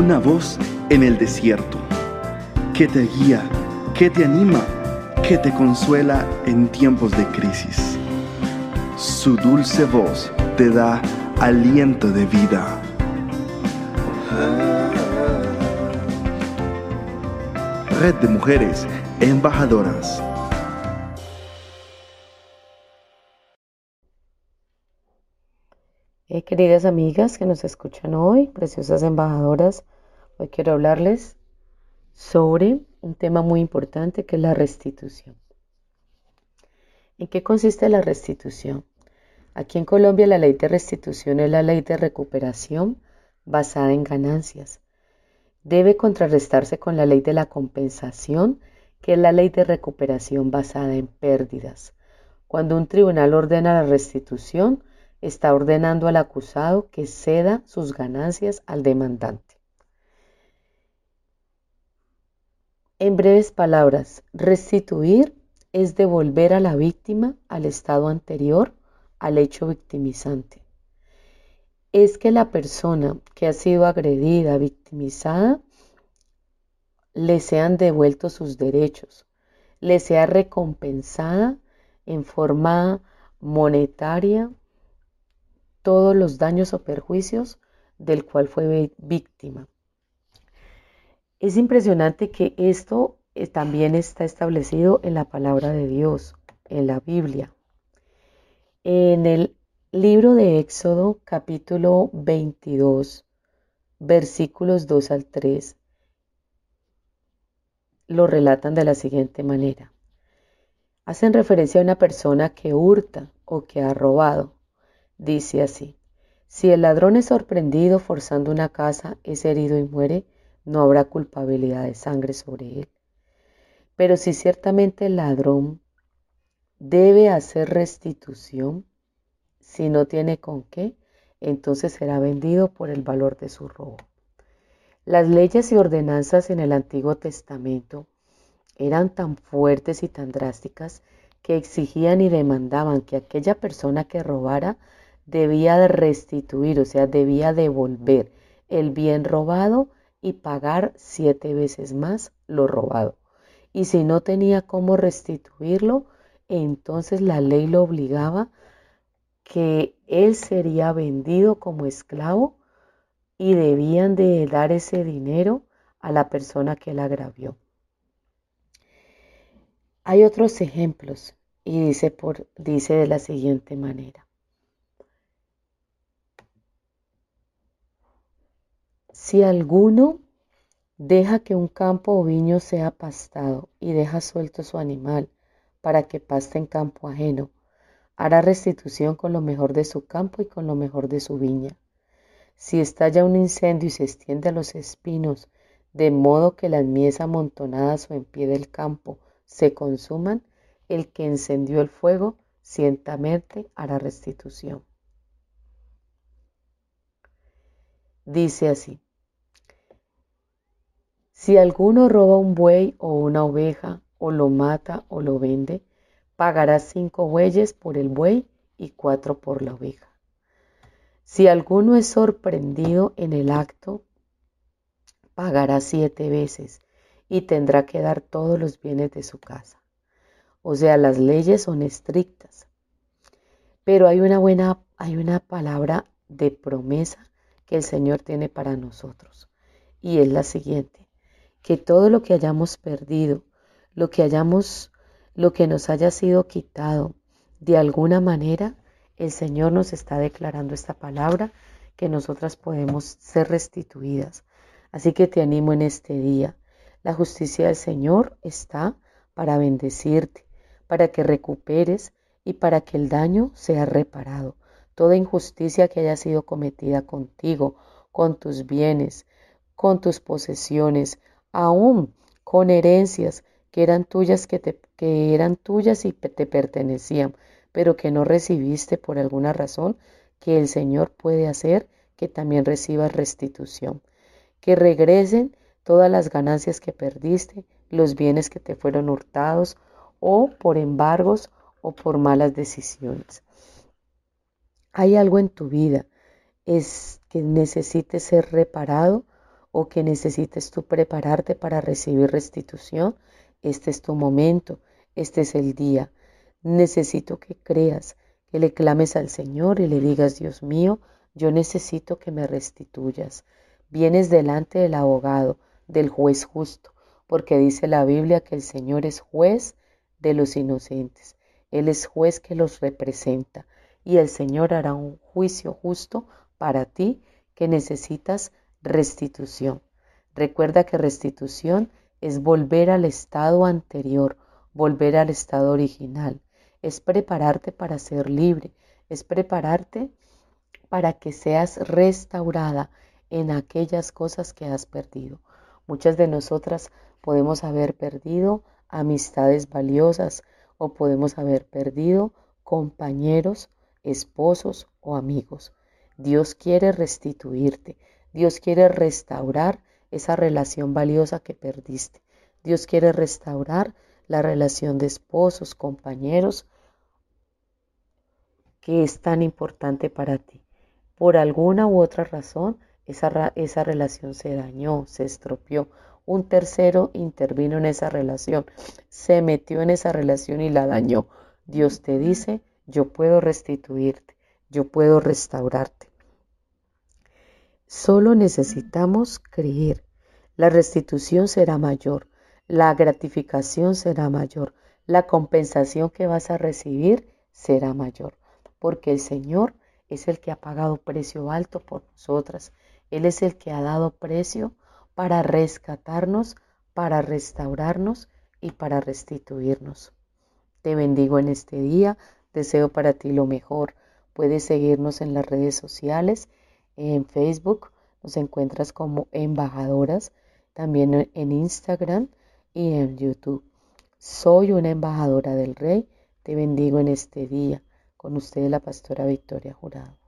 una voz en el desierto, que te guía, que te anima, que te consuela en tiempos de crisis. Su dulce voz te da aliento de vida. Red de Mujeres Embajadoras. Eh, queridas amigas que nos escuchan hoy, preciosas embajadoras, hoy quiero hablarles sobre un tema muy importante que es la restitución. ¿En qué consiste la restitución? Aquí en Colombia la ley de restitución es la ley de recuperación basada en ganancias. Debe contrarrestarse con la ley de la compensación, que es la ley de recuperación basada en pérdidas. Cuando un tribunal ordena la restitución, está ordenando al acusado que ceda sus ganancias al demandante. En breves palabras, restituir es devolver a la víctima al estado anterior al hecho victimizante. Es que la persona que ha sido agredida, victimizada, le sean devueltos sus derechos, le sea recompensada en forma monetaria todos los daños o perjuicios del cual fue víctima. Es impresionante que esto eh, también está establecido en la palabra de Dios, en la Biblia. En el libro de Éxodo capítulo 22, versículos 2 al 3, lo relatan de la siguiente manera. Hacen referencia a una persona que hurta o que ha robado. Dice así, si el ladrón es sorprendido forzando una casa, es herido y muere, no habrá culpabilidad de sangre sobre él. Pero si ciertamente el ladrón debe hacer restitución, si no tiene con qué, entonces será vendido por el valor de su robo. Las leyes y ordenanzas en el Antiguo Testamento eran tan fuertes y tan drásticas que exigían y demandaban que aquella persona que robara debía de restituir, o sea, debía devolver el bien robado y pagar siete veces más lo robado. Y si no tenía cómo restituirlo, entonces la ley lo obligaba que él sería vendido como esclavo y debían de dar ese dinero a la persona que la agravió. Hay otros ejemplos y dice, por, dice de la siguiente manera. Si alguno deja que un campo o viño sea pastado y deja suelto su animal para que paste en campo ajeno, hará restitución con lo mejor de su campo y con lo mejor de su viña. Si estalla un incendio y se extiende a los espinos, de modo que las mies amontonadas o en pie del campo se consuman, el que encendió el fuego ciertamente hará restitución. Dice así, si alguno roba un buey o una oveja, o lo mata o lo vende, pagará cinco bueyes por el buey y cuatro por la oveja. Si alguno es sorprendido en el acto, pagará siete veces y tendrá que dar todos los bienes de su casa. O sea, las leyes son estrictas. Pero hay una buena, hay una palabra de promesa que el Señor tiene para nosotros. Y es la siguiente que todo lo que hayamos perdido, lo que hayamos, lo que nos haya sido quitado, de alguna manera, el Señor nos está declarando esta palabra que nosotras podemos ser restituidas. Así que te animo en este día. La justicia del Señor está para bendecirte, para que recuperes y para que el daño sea reparado. Toda injusticia que haya sido cometida contigo, con tus bienes, con tus posesiones, aún con herencias que eran tuyas, que, eran tuyas y te pertenecían, pero que no recibiste por alguna razón, que el Señor puede hacer que también recibas restitución, que regresen todas las ganancias que perdiste, los bienes que te fueron hurtados o por embargos o por malas decisiones. Hay algo en tu vida es que necesite ser reparado o que necesites tú prepararte para recibir restitución, este es tu momento, este es el día. Necesito que creas, que le clames al Señor y le digas, Dios mío, yo necesito que me restituyas. Vienes delante del abogado, del juez justo, porque dice la Biblia que el Señor es juez de los inocentes. Él es juez que los representa y el Señor hará un juicio justo para ti que necesitas restitución. Recuerda que restitución es volver al estado anterior, volver al estado original. Es prepararte para ser libre, es prepararte para que seas restaurada en aquellas cosas que has perdido. Muchas de nosotras podemos haber perdido amistades valiosas o podemos haber perdido compañeros, esposos o amigos. Dios quiere restituirte, Dios quiere restaurar esa relación valiosa que perdiste. Dios quiere restaurar la relación de esposos, compañeros, que es tan importante para ti. Por alguna u otra razón, esa, esa relación se dañó, se estropeó. Un tercero intervino en esa relación, se metió en esa relación y la dañó. Dios te dice, yo puedo restituirte, yo puedo restaurarte. Solo necesitamos creer. La restitución será mayor, la gratificación será mayor, la compensación que vas a recibir será mayor, porque el Señor es el que ha pagado precio alto por nosotras. Él es el que ha dado precio para rescatarnos, para restaurarnos y para restituirnos. Te bendigo en este día, deseo para ti lo mejor. Puedes seguirnos en las redes sociales en Facebook nos encuentras como embajadoras, también en Instagram y en YouTube. Soy una embajadora del Rey. Te bendigo en este día. Con usted la pastora Victoria Jurado.